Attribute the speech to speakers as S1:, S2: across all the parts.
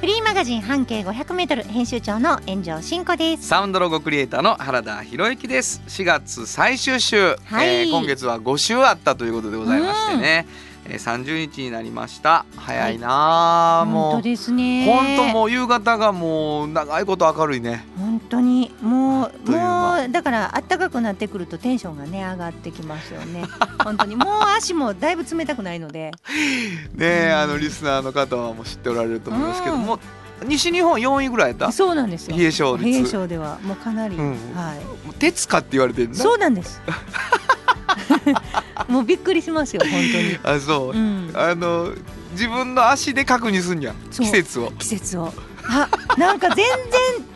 S1: フリーマガジン半径500メートル編集長の炎上真子です。
S2: サウンドロゴクリエイターの原田博之です。4月最終週、
S1: はい。
S2: えー今月は5週あったということでございましてね、えー30日になりました。早いなあ、もう。
S1: 本当ですね。
S2: 本当もう夕方がもう長いこと明るいね。
S1: 本当に。もうもうだから暖かくなってくるとテンションがね上がってきますよね。本当に。もう足もだいぶ冷たくないので。
S2: ねえあのリスナーの方はもう知っておられると思いますけども、西日本4位ぐらいやった？
S1: そうなんですよ。
S2: 冷え症率。
S1: 冷え症では。もうかなり、
S2: うん。
S1: は
S2: もう鉄かって言われてる
S1: そうなんです。もうびっくりしますよ本当に。
S2: あそう、
S1: うん。
S2: あの自分の足で確認すんじゃん季節を
S1: 季節を。あなんか全然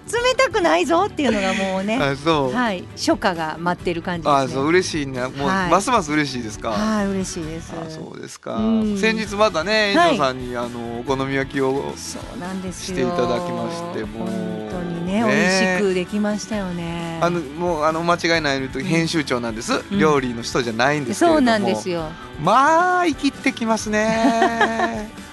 S1: 冷たくないぞっていうのがもうね。
S2: あそう、
S1: はい初夏が待ってる感じですね。
S2: あそう嬉しいねもう、
S1: はい
S2: ますます嬉しいですか、
S1: はい嬉しいです。
S2: あそうですか、
S1: うん
S2: 先日またね
S1: はい
S2: 遠藤さんに、あのお好み焼きを
S1: そうなんですよ。
S2: していただきましてもう
S1: 本当にね
S2: ね。
S1: 美味しくできましたよね。
S2: あのもうあの間違いないと編集長なんです、
S1: うん。
S2: 料理の人じゃないんですけれども。
S1: そうなんですよ。
S2: まあ生きってきますね。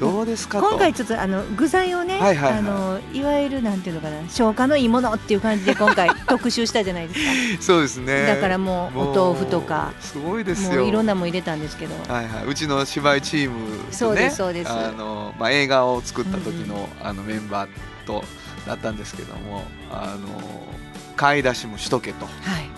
S2: どうですかと。
S1: 今回ちょっとあの具材をね、
S2: はいはいはい。
S1: あのいわゆるなんていうのかな消化のいいものっていう感じで今回 特集したじゃないですか。
S2: そうですね。
S1: だからもうお豆腐とか
S2: すごいです
S1: も
S2: よ
S1: ういろんなもん入れたんですけど。
S2: はいはい、うちの芝居チーム
S1: そう
S2: とね
S1: ですそうです。
S2: あの、まあ、映画を作った時の,、あのメンバーとだったんですけどもあの買い出しもしとけと。
S1: はい。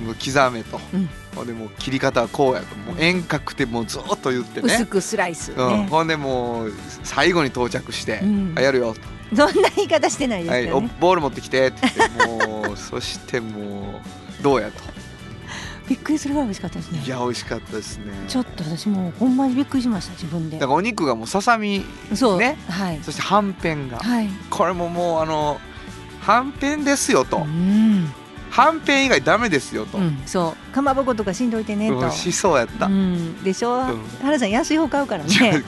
S2: もう刻めと、
S1: うん。
S2: でもう切り方はこうやと。もう遠隔でもうずっと言ってね、
S1: 薄くスライス。
S2: うん、
S1: ね。
S2: ほんでもう最後に到着して「
S1: うん。
S2: あやるよ」
S1: そんな言い方してないです
S2: はい、お
S1: けどね。
S2: ボール持ってきて」って言って。もうそしてもうどうやと
S1: びっくりするぐらい美味しかったですね
S2: い。や美味しかったですね
S1: ちょっと私もうほんまにびっくりしました自分で
S2: だか。らお肉がもうささみ
S1: そう
S2: ね
S1: はい
S2: そしてはんぺんが
S1: はい。
S2: これももうあのはんぺんですよと、
S1: うん。
S2: はんぺん以外ダメですよと、
S1: うん、そう。かまぼことかしんどいてねと、
S2: うんしそうやった、
S1: うん、でしょ、
S2: うん。
S1: 原さん安い方買うからね。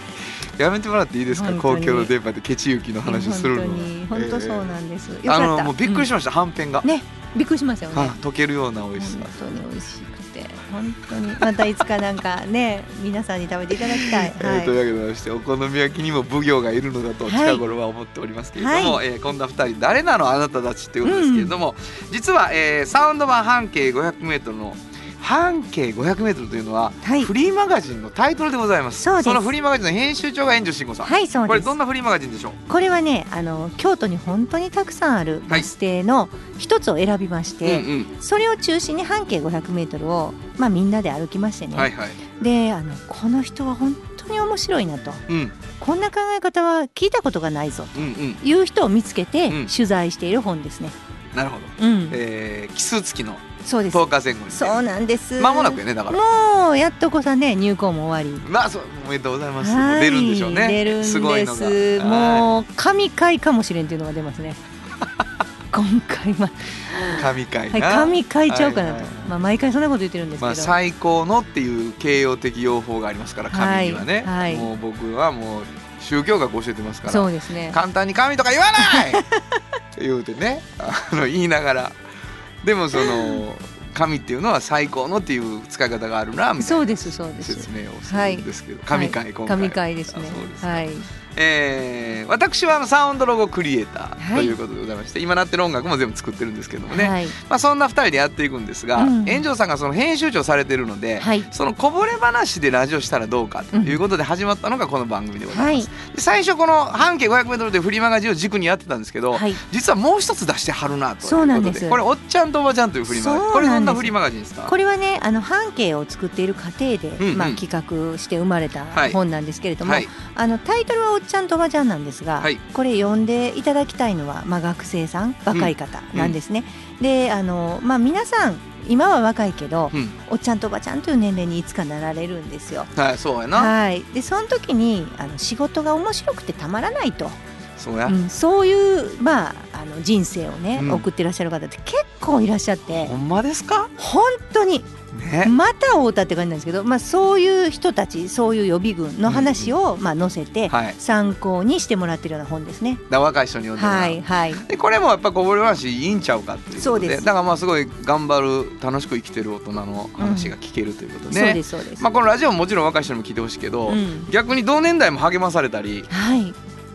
S2: やめてもらっていいですか？公共の電波でケチ行きの話をするの。
S1: 本当に。本当そうなんです、よ
S2: あ
S1: かった。
S2: のもうびっくりし
S1: ま
S2: ました、はん。ぺんが、
S1: ねびっくりしましたよね。
S2: は溶けるような美
S1: 本
S2: 味しさ。
S1: 当に美味しくて本当に。またいつかなんかね皆さんに食べていただきたい、
S2: え
S1: はい。
S2: ーというわけでましてお好み焼きにも奉行がいるのだと
S1: はい。
S2: 近頃は思っておりますけれども、
S1: は
S2: えーこんな2人誰なのあなたたちっていうことですけれども、実は、えーサウンド版半径 500m の半径 500m というのは、
S1: はい。
S2: フリーマガジンのタイトルでございます。
S1: そうです。
S2: のフリーマガジンの編集長が援助慎吾さん、
S1: はいそう
S2: これどんなフリーマガジンでしょう？
S1: これはねあの京都に本当にたくさんあるバス停の一つを選びまして、
S2: うんうん。
S1: それを中心に半径 500m を、まあ、みんなで歩きましてね、
S2: はいはい。
S1: であのこの人は本当に面白いなと。
S2: うん。
S1: こんな考え方は聞いたことがないぞ
S2: うんうん。
S1: という人を見つけて
S2: うん。
S1: 取材している本ですね。
S2: なるほど、
S1: うん、
S2: えー、奇数付きの
S1: そうです。
S2: 10日前後に
S1: そうなんです。
S2: 間もなくやねだから。
S1: もうやっとこさね入校も終わり。
S2: まあそうおめでとうございます、
S1: はい
S2: 出るんでしょうね。
S1: 出るんです。
S2: すごいのが。
S1: もう神回かもしれんっていうのが出ますね。今回は、
S2: 神回
S1: はい、
S2: な、
S1: 神回ちゃうかなと、
S2: はいはいはい。
S1: まあ毎回そんなこと言ってるんですけど、
S2: まあ、最高のっていう形容的用法がありますから神にはね、
S1: はい。はい
S2: もう僕はもう宗教学教えてますから
S1: そうですね
S2: 簡単に神とか言わないって言うてねあの言いながらでもその神っていうのは最高のっていう使い方があるなみたいな
S1: そうですそうです。
S2: 説明をするんですけど、神回今回。
S1: 神回ですね。はい
S2: えー私はあのサウンドロゴクリエイター
S1: はい。
S2: ということでございまして、今なってる音楽も全部作ってるんですけどもね、
S1: はい。
S2: まあ、そんな2人でやっていくんですが、
S1: うん。
S2: 炎上さんがその編集長されてるので、
S1: はい。
S2: そのこぼれ話でラジオしたらどうかということで始まったのがこの番組でございます。
S1: はい。
S2: で最初この半径 500m でフリーマガジンを軸にやってたんですけど、
S1: はい。
S2: 実はもう一つ出してはるなということで
S1: そうなんです
S2: これおっちゃんとおばちゃんというフリーマガジンこれどんなフリーマガジンですか？
S1: これはねあの半径を作っている過程で、
S2: うんうん。
S1: まあ、企画して生まれた
S2: はい。
S1: 本なんですけれども、
S2: はい。
S1: あのタイトルは「おっちゃんとおばちゃん」なんですが、
S2: はい。
S1: これ読んでいただきたいのは、まあ、学生さん若い方なんですね。であの、まあ、皆さん今は若いけど、
S2: うん。
S1: おっちゃんとおばちゃんという年齢にいつかなられるんですよ。
S2: はいそうやな、
S1: はい、でその時にあの仕事が面白くてたまらないと
S2: そうや、
S1: うん、そういうまああの人生をね、
S2: うん。
S1: 送ってらっしゃる方って結構いらっしゃって。
S2: ほんまですか？
S1: 本当に。
S2: ね。
S1: また会うたって感じなんですけど、まあ、そういう人たちそういう予備軍の話を、まあ、載せて
S2: はい。
S1: 参考にしてもらってるような本ですね。
S2: だ若い人に読んでもらう。
S1: はいはい。
S2: でこれもやっぱこぼれ話いいんちゃうかっていう
S1: そうです。
S2: だからまあすごい頑張る楽しく生きてる大人の話が聞けるということで,、
S1: そうですそうです。
S2: まあ、このラジオももちろん若い人にも聞いてほしいけど、
S1: うん。
S2: 逆に同年代も励まされたり。
S1: はい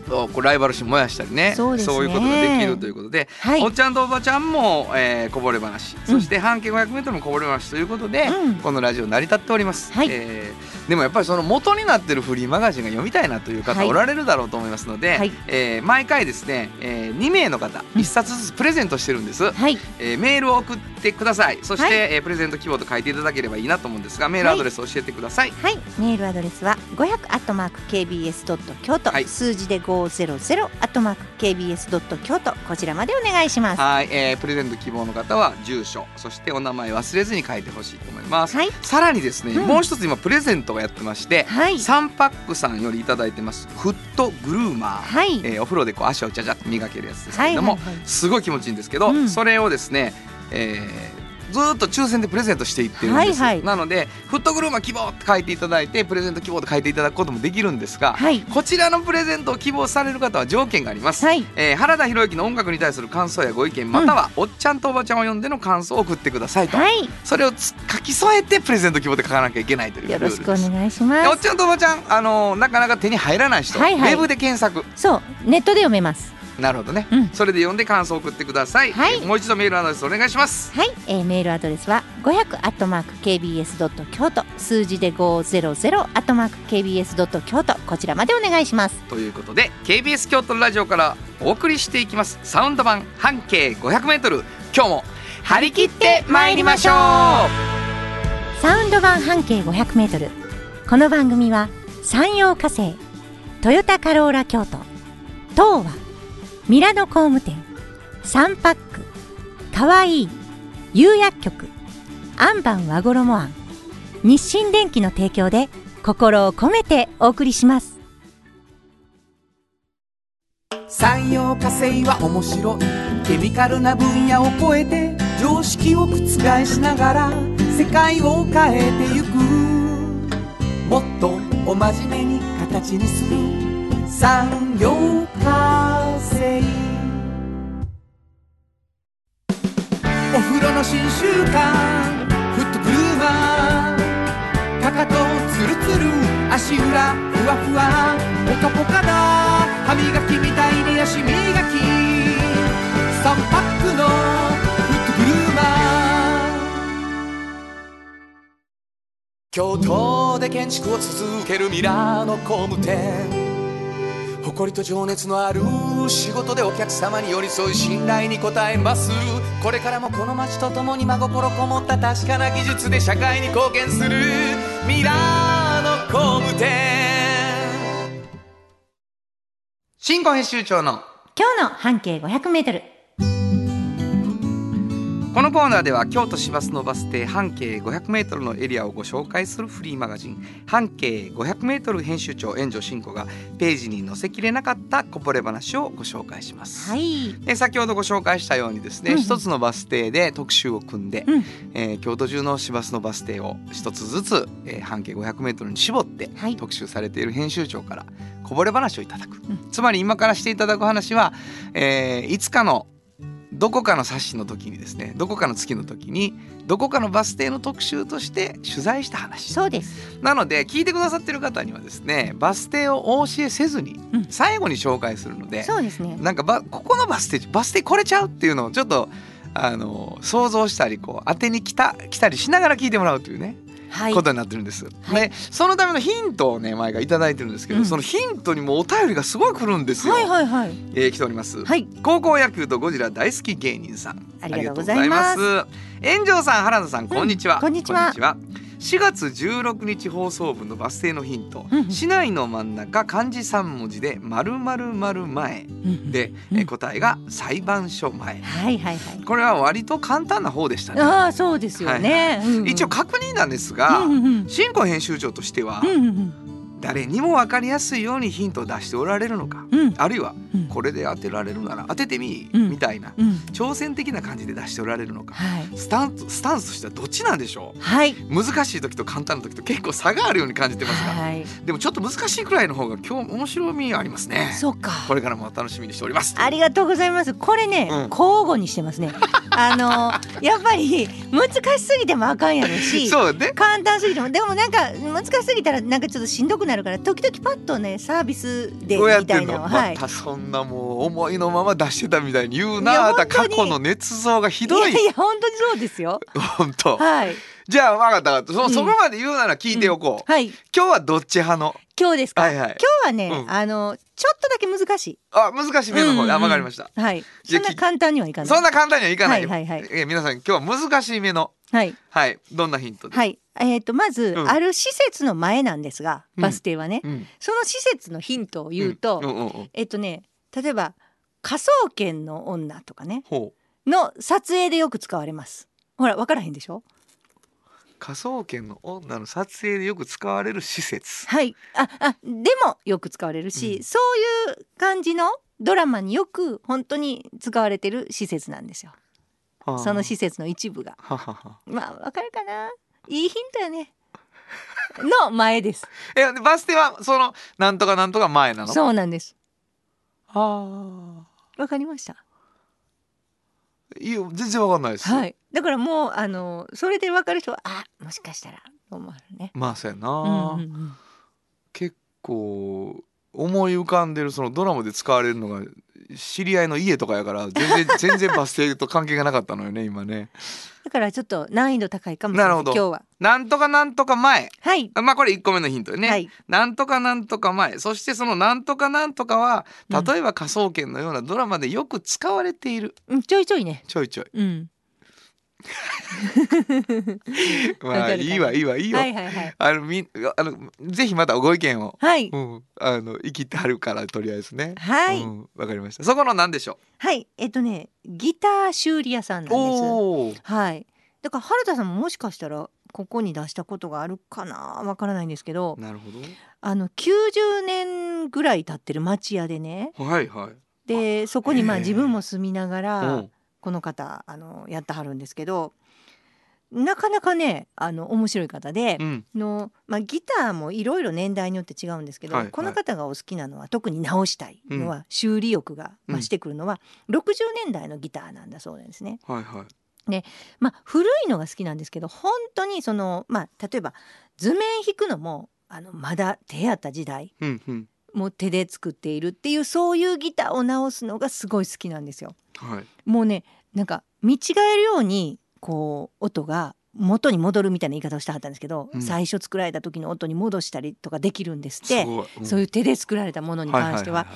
S2: こうライバル心燃やしたりね。
S1: そうね。
S2: いうことができるということで、
S1: はい。
S2: おっちゃんとおばちゃんも、えーこぼれ話、そして半径 500m もこぼれ話ということで、
S1: うん。
S2: このラジオ成り立っております、
S1: はい。
S2: えーでもやっぱりその元になってるフリーマガジンが読みたいなという方
S1: はい。
S2: おられるだろうと思いますので、
S1: はい。
S2: えー毎回ですね、え2名の方
S1: うん。
S2: 1冊ずつプレゼントしてるんです、
S1: はい。
S2: えーメールを送ってください。そして、
S1: はい。
S2: えープレゼント希望と書いていただければいいなと思うんですがメールアドレス教えてください、
S1: はい、メールアドレスは500アットマーク kbs ドット京都、
S2: はい。
S1: 数字で500アットマーク kbs ドット京都。こちらまでお願いします。
S2: はい、えープレゼント希望の方は住所そしてお名前忘れずに書いてほしいと思います、
S1: はい。
S2: さらにですね、
S1: うん。
S2: もう一つ今プレゼントがやってまして、
S1: はい。
S2: サンパックさんよりいただいてます。フットグルーマー、
S1: はい、
S2: えーお風呂でこう足をちゃちゃっと磨けるやつですけれども、
S1: はいはいはい。
S2: すごい気持ちいいんですけど、
S1: うん。
S2: それをですね、えーずーっと抽選でプレゼントしていってるんです、
S1: はいはい。
S2: なのでフットグルーマー希望って書いていただいてプレゼント希望と書いていただくこともできるんですが、
S1: はい。
S2: こちらのプレゼントを希望される方は条件があります、
S1: はい。
S2: えー原田博之の音楽に対する感想やご意見またはおっちゃんとおばちゃんを読んでの感想を送ってくださいと、
S1: はい、
S2: それをつ書き添えてプレゼント希望で書かなきゃいけないという
S1: よろしくお願いし
S2: でおっ
S1: ます。
S2: ちゃんとおばちゃん、あのーなかなか手に入らない人、
S1: はいはい。
S2: ウェブで検索。
S1: そう、ネットで読めます。
S2: なるほどね、
S1: うん。
S2: それで読んで感想を送ってください、
S1: はい。
S2: えーもう一度メールアドレスお願いします。
S1: はい、えーメールアドレスは500アットマーク kbs ドット京都、数字で500アットマーク kbs ドット京都こちらまでお願いします。
S2: ということで KBS 京都のラジオからお送りしていきます。サウンド版半径 500m 今日も張り切って参りましょう。
S1: サウンド版半径500メートル。この番組は山陽火星、トヨタカローラ京都、東和、ミラノ工務店、サンパック、かわいい、釉薬局、アンバン和衣あん、日清電機の提供で心を込めてお送りします。
S3: 産業化成は面白い。ケミカルな分野を超えて常識を覆しながら世界を変えてゆく。もっとお真面目に形にする。産業化。お風呂の新習慣フットグルーマーかかとツルツル足裏ふわふわポカポカだ歯磨きみたいに足磨き3パックのフットグルーマー京都で建築を続けるミラーの工務店。誇りと情熱のある仕事でお客様に寄り添い信頼に応えます。これからもこの街とともに真心こもった確かな技術で社会に貢献する。ミラーの工務店。
S2: 新婚編集長の。
S1: 今日の半径500メートル。
S2: このコーナーでは京都市バスのバス停半径 500m のエリアをご紹介するフリーマガジン半径 500m 編集長援助進行がページに載せきれなかったこぼれ話をご紹介します。
S1: はい。
S2: で先ほどご紹介したようにですね、
S1: うんうん。
S2: 一つのバス停で特集を組んで、
S1: うん。
S2: えー京都中の市バスのバス停を一つずつ、えー半径 500m に絞って
S1: はい。
S2: 特集されている編集長からこぼれ話をいただく、
S1: ん。
S2: つまり今からしていただく話は、えーいつかのどこかの冊子の時にですねどこかの月の時にどこかのバス停の特集として取材した話
S1: そうです。
S2: なので聞いてくださってる方にはですねバス停をお教えせずに
S1: うん
S2: 最後に紹介するので、
S1: そうですね。
S2: なんかばここのバス停バス停これちゃうっていうのをちょっとあの想像したりこう当てに来た来たりしながら聞いてもらうというね、
S1: はい。
S2: ことになってるんです。
S1: はい。
S2: でそのためのヒントをね毎回いただいてるんですけど、
S1: うん。
S2: そのヒントにもお便りがすごい来るんですよ。
S1: はいはいはい。
S2: えー来ております。
S1: はい。
S2: 高校野球とゴジラ大好き芸人さん。
S1: ありがとうございます。
S2: ありがとうございます。炎上さん原田さんこんにちは、
S1: こんにちは
S2: 4月16日放送分のバス停のヒント、
S1: うんうん。
S2: 市内の真ん中漢字3文字で〇〇〇前で、
S1: うん。
S2: えー答えが裁判所前。
S1: はいはいはい。
S2: これは割と簡単な方でしたね、
S1: ああそうですよね。うんうん。
S2: 一応確認なんですが、
S1: うんうんうん。
S2: 新庫編集長としては、
S1: うんうんうん
S2: 誰にも分かりやすいようにヒントを出しておられるのか、
S1: うん
S2: あるいは
S1: うん
S2: これで当てられるなら当ててみ、
S1: うん
S2: みたいな
S1: うん
S2: 挑戦的な感じで出しておられるのか
S1: はい
S2: スタンススタンスとしてはどっちなんでしょ
S1: はい。
S2: う難しい時と簡単な時と結構差があるように感じてますが、
S1: はい。
S2: でもちょっと難しいくらいの方が今日面白みありますね
S1: そうか。
S2: これからも楽しみにしております
S1: ありがとうございます。これね、
S2: うん
S1: 交互にしてますね。あのやっぱり難しすぎてもあかんやろし。
S2: そうね
S1: 簡単すぎてもでもなんか難しすぎたらなんかちょっとしんどくなるから時々パッとねサービスでみたいな。
S2: の
S1: のははい。
S2: またそんなもう思いのまま出してたみたいに言うなあ過去の捏造がひどい。
S1: いやいや本当にそうですよ。
S2: 本当。
S1: はい
S2: じゃあ分かった分かった。そ,、
S1: うん。
S2: そこまで言うなら聞いておこう、
S1: はい。
S2: 今日はどっち派の？
S1: 今日ですか、
S2: はいはい。
S1: 今日はね、
S2: うん。
S1: あのちょっとだけ難しい。
S2: あ難しい。目の方、
S1: うんうんうん。
S2: あ分かりました。
S1: はい。そんな簡単にはいかない。
S2: そんな簡単にはいかないよ、
S1: はいはいはい。
S2: え皆さん今日は難しい目の。
S1: はい。
S2: はい。どんなヒントで、
S1: はい。えー、とまず、
S2: うん。
S1: ある施設の前なんですが
S2: うん。
S1: バス停はね、
S2: うん、
S1: その施設のヒントを言うと、えっ、とね例えば科捜研の女とかね。の撮影でよく使われます。ほら分からへんでしょ？
S2: 科捜研の女の撮影でよく使われる施設。
S1: はい。ああでもよく使われるし、
S2: うん。
S1: そういう感じのドラマによく本当に使われてる施設なんですよ。
S2: はあ。
S1: その施設の一部が。
S2: ははは
S1: まあわかるかな？いいヒントよね。の前です。
S2: えでバス停はそのなんとかなんとか前なの？
S1: そうなんです。
S2: あ
S1: わかりました？
S2: あいいよ全然わかんないです、
S1: はい。だからもうあのそれでわかる人はあもしかしたらと思うね。
S2: まあそうやな、
S1: うんうんうん。
S2: 結構思い浮かんでるそのドラマで使われるのが知り合いの家とかやから全然 全然バス停と関係がなかったのよね今ね。
S1: だからちょっと難易度高いかもしれない
S2: なるほど。
S1: 今日は。
S2: なんとかなんとか前。
S1: はい。
S2: あまあこれ1個目のヒントよね、
S1: はい。
S2: なんとかなんとか前。そしてそのなんとかなんとかは
S1: うん。
S2: 例えば科捜研のようなドラマでよく使われている。
S1: うんちょいちょいね。
S2: ちょいちょい。
S1: うん
S2: まあ
S1: い
S2: いわいいわいいよ、
S1: はいはいはい。
S2: あのみあのぜひまたご意見を、
S1: はい。
S2: うん、あの生きてはるからとりあえずね。
S1: はい、
S2: うん、わかりました。そこの何でしょ
S1: はい。えっとねギター修理屋さん
S2: う
S1: なんです。
S2: おお
S1: はい。だから原田さんももしかしたらここに出したことがあるかな？わからないんですけど。
S2: なるほ
S1: あの90年ぐらい経ってる町屋でね。
S2: どはいはい。
S1: でそこにまあ
S2: へえ。
S1: 自分も住みなが
S2: う
S1: ら
S2: ん
S1: この方あのやってはるんですけどなかなかねあの面白い方で
S2: う、ん。
S1: のまあ、ギターもいろいろ年代によって違うんですけど、
S2: はいはい。
S1: この方がお好きなのは特に直したいのは、修理欲が増してくるのは、60年代のギターなんだそうなんですね。
S2: はいはい。
S1: まあ、古いのが好きなんですけど本当にその、まあ、例えば図面弾くのもあのまだ手やった時代
S2: うんうん
S1: もう手で作っているっていうそういうギターを直すのがすごい好きなんですよ。
S2: はい。
S1: もうねなんか見違えるようにこう音が元に戻るみたいな言い方をしてはったんですけど、
S2: うん。
S1: 最初作られた時の音に戻したりとかできるんですって。
S2: すごい、ん。
S1: そういう手で作られたものに関しては,、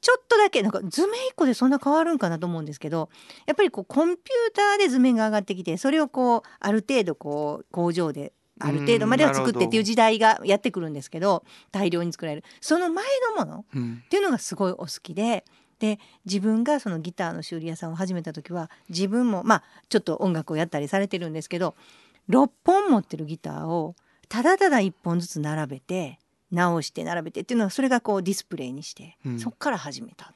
S1: ちょっとだけなんか図面一個でそんな変わるんかなと思うんですけどやっぱりこうコンピューターで図面が上がってきてそれをこうある程度こう工場である程度までは作ってっていう時代がやってくるんですけど大量に作られる。その前のもの
S2: うん。
S1: っていうのがすごいお好きでで自分がそのギターの修理屋さんを始めた時は自分もまあちょっと音楽をやったりされてるんですけど6本持ってるギターをただただ1本ずつ並べて直して並べてっていうのはそれがこうディスプレイにして、
S2: うん。
S1: そっから始めたっ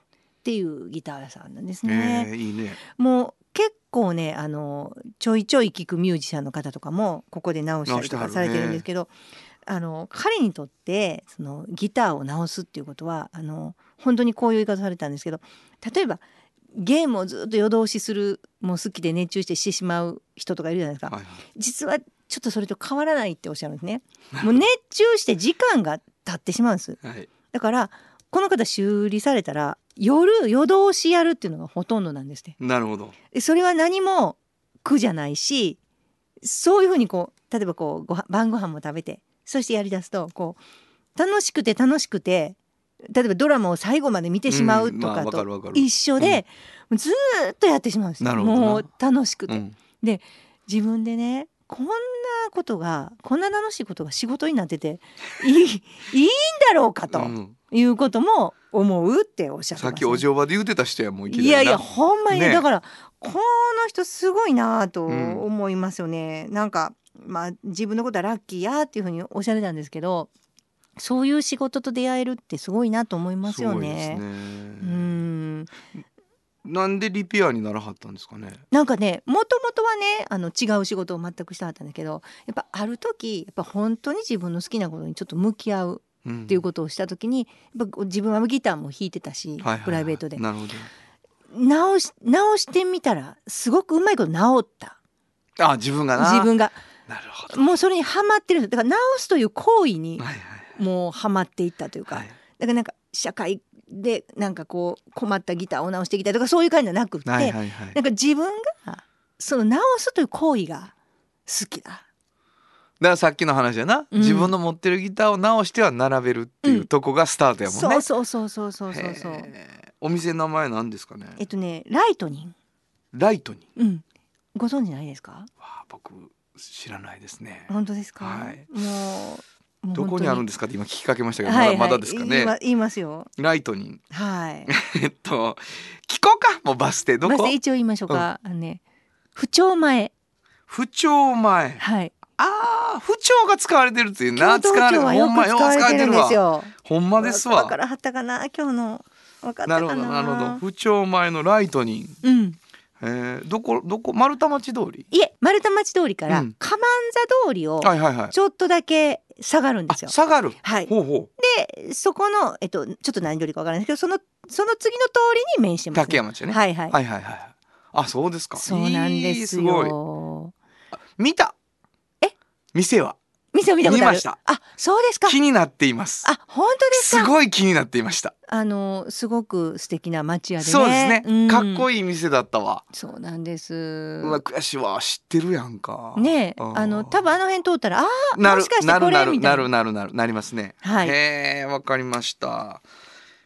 S1: ていうギター屋さんなんですね。
S2: えーいいね。
S1: もう結構ねあのちょいちょい聴くミュージシャンの方とかもここで直したりとかされ
S2: てはる
S1: んですけど、あの彼にとってそのギターを直すっていうことはあの本当にこういう言い方されたんですけど例えばゲームをずっと夜通しするもう好きで熱中してしてしまう人とかいるじゃないですか、
S2: はいはい
S1: 実はちょっとそれと変わらないっておっしゃるんですね。もう熱中して時間が経ってしまうんです。
S2: はい
S1: だからこの方修理されたら夜夜通しやるっていうのがほとんどなんですね。
S2: なるほど。
S1: でそれは何も苦じゃないしそういうふうにこう例えばこうごは晩ご飯も食べてそしてやりだすとこう楽しくて楽しくて例えばドラマを最後まで見てしまうとかと一緒で、ずーっとやってしまうんです
S2: なるほどな。
S1: もう楽しくて、
S2: うん。
S1: 自分でねこんなことがこんな楽しいことが仕事になってていいいいんだろうかと。
S2: うん
S1: いうことも思うっておっしゃって
S2: さ
S1: ました
S2: っきお嬢場で言ってた人やもういき
S1: いやいや
S2: な
S1: ほんまにね。
S2: ね。
S1: だからこの人すごいなと
S2: うん
S1: 思いますよね、なんかまあ自分のことはラッキーやっていうふうにおっしゃってたんですけどそういう仕事と出会えるってすごいなと思いますよね。
S2: ね。
S1: うん。
S2: なんでリペアにならはったんですかね？
S1: なんかねもともとはねあの違う仕事を全くしたかったんだけどやっぱある時やっぱ本当に自分の好きなことにちょっと向き合う
S2: うん
S1: っていうことをした時にやっぱ自分はギターも弾いてたし、
S2: はいはいはい。
S1: プライベートで。
S2: なるほ
S1: 直し直してみたらすごくうまいこと直った。
S2: どあ自分がな。
S1: 自分が。
S2: なるほど。
S1: もうそれにハマってるだから直すという行為に
S2: はいはい
S1: もうハマっていったというか、
S2: はい。
S1: だからなんか社会でなんかこう困ったギターを直してきたりとかそういう感じじゃなくって、
S2: はいはいはい。
S1: なんか自分がその直すという行為が好きだ。
S2: だからさっきの話やな、
S1: うん。
S2: 自分の持ってるギターを直しては並べるっていうとこがスタートやもんね、
S1: そうそうそうそうそうそうそう。
S2: お店の名前なんですかね？
S1: えっとねライトニン。
S2: ライトに
S1: グ、うん、ご存知ないですか？
S2: わあ僕知らないですね。
S1: 本当ですか？
S2: はい。
S1: もう
S2: どこにあるん
S1: で
S2: ですか？って今聞きかけましたけど、
S1: はいはい、
S2: まだまだですかね？
S1: 言いますよ。
S2: ライトに
S1: はい。
S2: えっと聞こうか？もうバス停。どこ？
S1: まず一応言いましょうか。あのね不調前。
S2: 不調前。
S1: はい。
S2: ああ不調が使われてるっていうな
S1: 京
S2: 使われ
S1: 都はよく
S2: ほんまよう
S1: 使われてるんですよ。
S2: ほんまですわ。
S1: わからはったかな？今日のわかったかな。
S2: なるほどなるほど。不調前のライトに。
S1: うん。
S2: えー、どこどこ丸太町通り？
S1: いえ丸太町通りから
S2: うん。
S1: カマンザ通りを
S2: はいはいはい。
S1: ちょっとだけ下がるんで
S2: あ
S1: すよ。
S2: 下がる？
S1: はい。
S2: ほうほう。
S1: でそこのえっとちょっと何通りかわからないですけどそのその次の通りに面してます、
S2: 竹山町ね。
S1: はいはい。
S2: はいはいはいあそうですか。
S1: そうなんです
S2: いいごい。
S1: よ。
S2: 見た。
S1: え
S2: 店は。
S1: 店を見たことある。
S2: 見ました。
S1: あそうですか。
S2: 気になっています。
S1: あ本当です
S2: す
S1: か。
S2: ごい気になっていました。
S1: あのすごく素敵な町屋でね。
S2: そうですね、
S1: うん。
S2: かっこいい店だったわ。
S1: そうなんです。
S2: うわ悔しいわ知ってるやんか。
S1: ねあの多分あの辺通ったらああ
S2: なるなるなる
S1: れみたな。
S2: ないるなるなるなりますね。
S1: はい。
S2: へえわかりました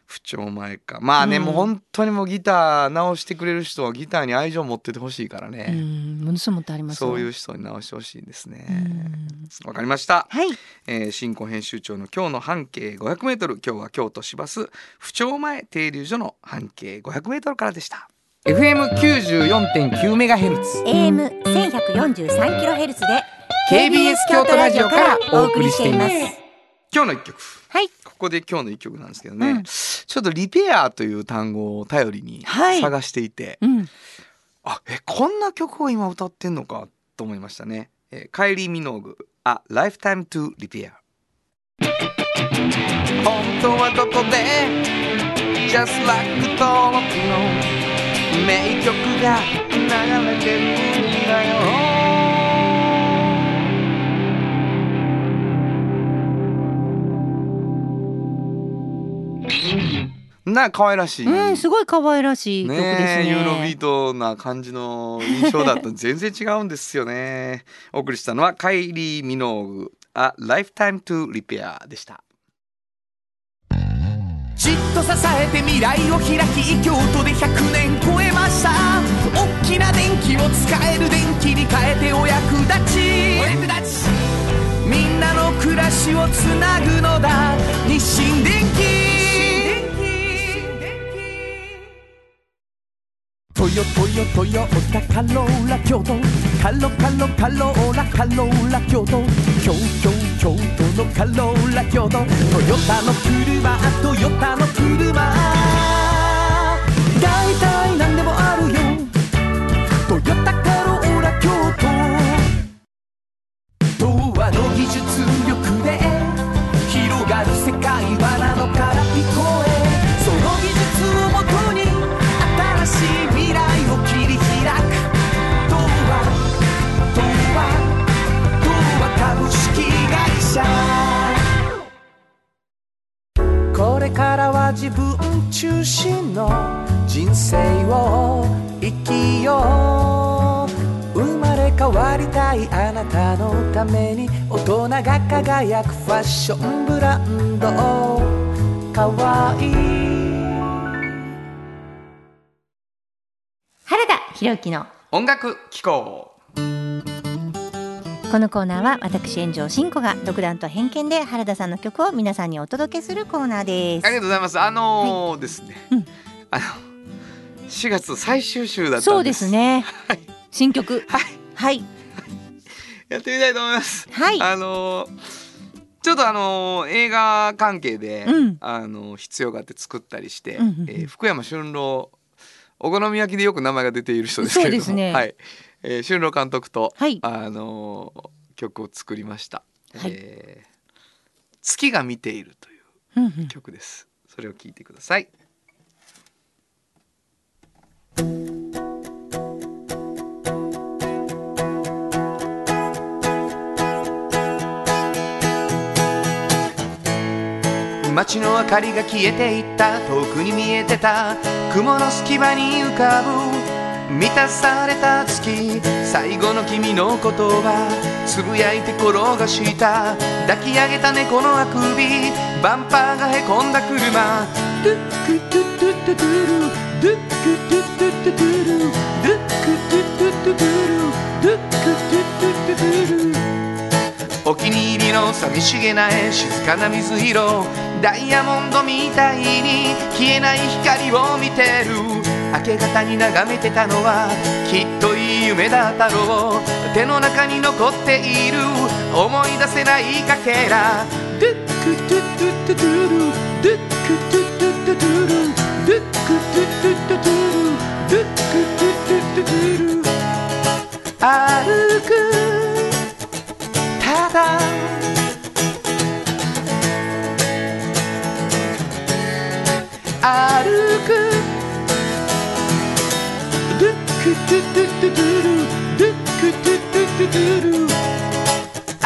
S2: 不調前か。まあね、
S1: うん。
S2: もう本当にもうギター直してくれる人はギターに愛情を持っててほしいから
S1: う
S2: ね、
S1: ん。ものすごくありますよ。
S2: そういう人に直してほしいです
S1: う
S2: ね
S1: ん。
S2: わかりました、
S1: はい。
S2: えー、新庫編集長の今日の半径 500m 今日は京都市バス不調前停留所の半径 500m からでした。FM94.9 メガヘルツ。
S1: AM 1143キロヘルツで
S2: KBS 京都ラジオからお送りしています。
S1: は
S2: 今日の一曲。
S1: い。
S2: ここで今日の一曲なんですけどね、
S1: うん
S2: ちょっとリペアという単語を頼りに
S1: はい。
S2: 探していて、
S1: うん。
S2: あえこんな曲を今歌ってんのかと思いましたね、えー、カイリー・ミノーグ「A Lifetime to Repair」本当はどこで Just like 登録の名曲が流れてるんだよな可愛らしい、
S1: うんすごい可愛らしい曲ですね。
S2: ユーロビートな感じの印象だった。全然違うんですよね。お送りしたのはカイリー・ミノーグ「A Lifetime to Repair」でした。
S3: じっと支えて未来を開き京都で100年超えました。大きな電気を使える電気に変えてお役立ち。お役立ち。みんなの暮らしをつなぐのだ。日清電気トヨトヨトヨタカローラ京都。カロカロカローラカローラ京都。京京京都のカローラ京都。トヨタの車トヨタの車。大体何でもあるよ。トヨタカローラ京都。童話の技術力で広がる世界はなのから聞こえ。その技術をもとに中心の人生を生きよう。生まれ変わりたいあなたのために大人が輝くファッションブランド。かわいい。
S1: 原田博之の
S2: 音楽機構。
S1: このコーナーは私炎上真子が独断と偏見で原田さんの曲を皆さんにお届けするコーナーです。
S2: ありがとうございます。あのーですね、
S1: うん。
S2: あの4月最終週だったんです。
S1: そうですね。
S2: はい。
S1: 新曲。
S2: はい。
S1: はい。
S2: やってみたいと思います。
S1: はい。
S2: あのーちょっとあの映画関係で、
S1: うん。
S2: あの必要があって作ったりして、
S1: うんうんうん。
S2: えー福山俊郎お好み焼きでよく名前が出ている人ですけれども。
S1: そうですね。
S2: はいえー、俊郎監督と、
S1: はい。
S2: あの曲を作りました、
S1: はい。
S2: えー月が見ているという
S1: うんうん。
S2: 曲です。それを聞いてください。街の明かりが消えていった。遠くに見えてた。雲の隙間に浮かぶ満たされた月。最後の君の言葉。つぶやいて転がした。抱き上げた猫のあくび。バンパーがへこんだ車。ドゥックドゥッドゥッドゥドゥル。ドゥックドゥッドゥッドゥドゥル。ドゥックドゥッドゥッドゥドゥル。ドゥックドゥッドゥッドゥドゥル。お気に入りの寂しげな絵。静かな水色。ダイヤモンドみたいに。消えない光を見てる。明け方に眺めてたのはきっといい夢だったろう。手の中に残っている思い出せないかけら。ドゥックドゥッドゥッドゥルドゥックドゥッドゥッドゥルドゥックドゥッドゥッドゥルドゥックドゥッドゥッドゥドゥル。歩くただ歩く。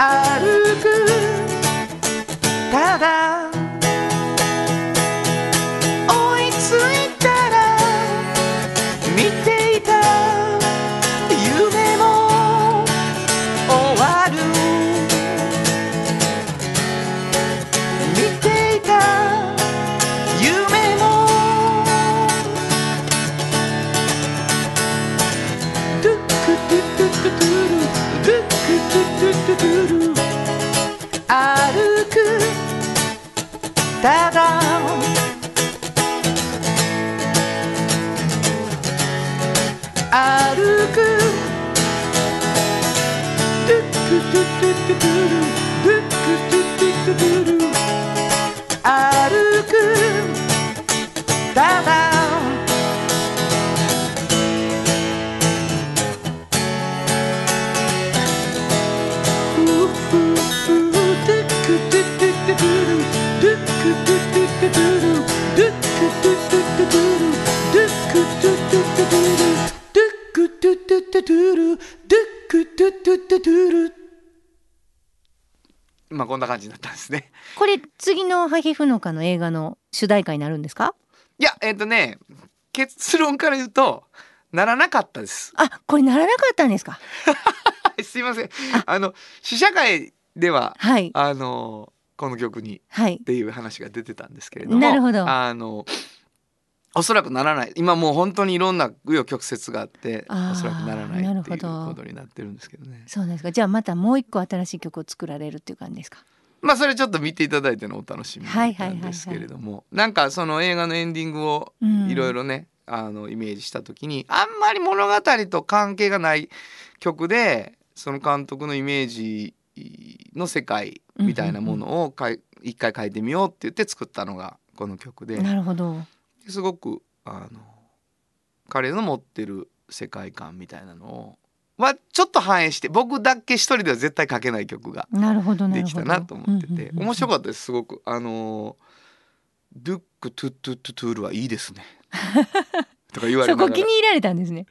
S2: 歩くただ歩く。ドゥックドゥッドゥッドゥドゥルドゥックドゥッドゥッドゥドゥル歩く。ただドゥッドゥッドゥドゥルまあこんな感じになったんですね。
S1: これ次のハヒフノカの映画の主題歌になるんですか？
S2: いやえっ、とね結論から言うとならなかったです。
S1: あこれならなかったんですか？
S2: すいません。あの試写会では
S1: はい。
S2: あのこの曲に
S1: はい。
S2: っていう話が出てたんですけれども
S1: なるほど。
S2: あのおそらくならない。今もう本当にいろんな紆余曲折があっておそらくならない
S1: なる
S2: っていう
S1: ほど。
S2: ことになってるんですけどね。
S1: そうですか。じゃあまたもう一個新しい曲を作られるっていう感じですか？
S2: まあそれちょっと見ていただいてのお楽しみなんですけれども。なんかその映画のエンディングを
S1: うん。
S2: いろいろね、あのイメージした時にあんまり物語と関係がない曲でその監督のイメージの世界みたいなものをかい一回書いてみようって言って作ったのがこの曲で。
S1: なるほど
S2: すごくあの彼の持ってる世界観みたいなのをはちょっと反映して僕だけ一人では絶対書けない曲が
S1: なるほどなる
S2: できたなと思ってて面白
S1: か
S2: かったですすごく。あの「ドゥックトゥットゥットゥトゥールはいいですね」とか言われ
S1: そ
S2: ながら。
S1: こ気に入られたんですね。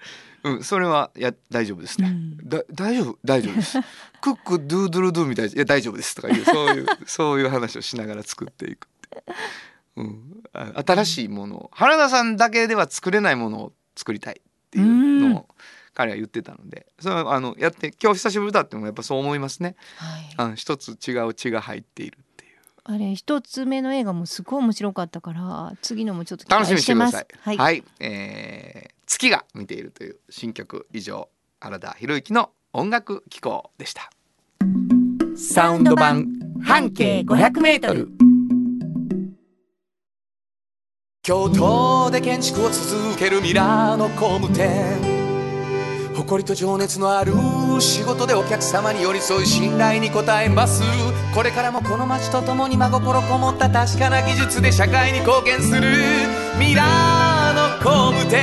S2: うん、それはいや大丈夫ですね、
S1: うん。
S2: だ大丈夫大丈夫です クックドゥードゥルドゥみたいないや大丈夫ですとかいうそういうそういう話をしながら作っていくって、うん、あ新しいものを原田さんだけでは作れないものを作りたいっていうのを彼は言ってたのでそれはあのやって今日久しぶりだってもやっぱそう思いますね、
S1: はい。
S2: うん、一つ違う血が入っているっていう。
S1: あれ一つ目の映画もすごい面白かったから次のもちょっと期
S2: 楽しみにしてくだ
S1: ます
S2: さい。
S1: はい、
S2: はい、えー月が見ているという新曲以上原田博之の音楽機構でした。サウンド版半径500メートル
S3: 京都で建築を続けるミラーの工務店。誇りと情熱のある仕事でお客様に寄り添い信頼に応えます。これからもこの街とともに真心こもった確かな技術で社会に貢献するミラーの工務店。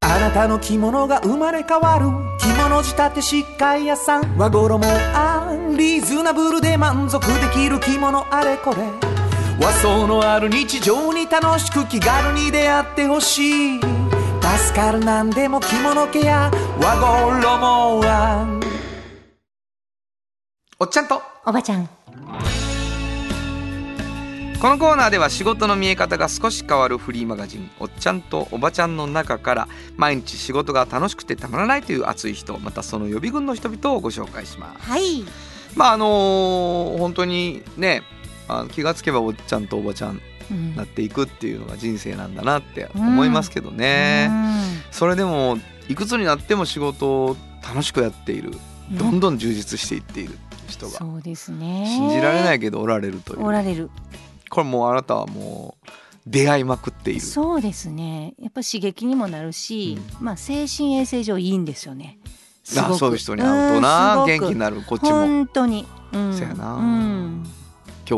S3: あなたの着物が生まれ変わる。着物仕立て疾患屋さん。和衣あん。リーズナブルで満足できる着物あれこれ。和装のある日常に楽しく気軽に出会ってほしい。助かるなんでも着物ケア和衣あん。
S2: おっちゃんと。
S1: おばちゃん。
S2: このコーナーでは仕事の見え方が少し変わるフリーマガジン「おっちゃんとおばちゃん」の中から毎日仕事が楽しくてたまらないという熱い人またその予備軍の人々をご紹介します。
S1: はい。
S2: まああのー本当にねあの気がつけばおっちゃんとおばちゃんなっていくっていうのが人生なんだなって思いますけどね。
S1: う
S2: それでもいくつになっても仕事を楽しくやっている。
S1: ん。
S2: どんどん充実していっている人が。
S1: そうですね。
S2: 信じられないいけどおられるという。
S1: おられる。
S2: これもうあなたはもう出会いまくっている。
S1: そうですね。やっぱ刺激にもなるし、まあ精神衛生上いいんですよね。す
S2: あそういう人に会うとな。元気になるこっちも。今
S1: 本当に、うん、
S2: そうやな。
S1: うん、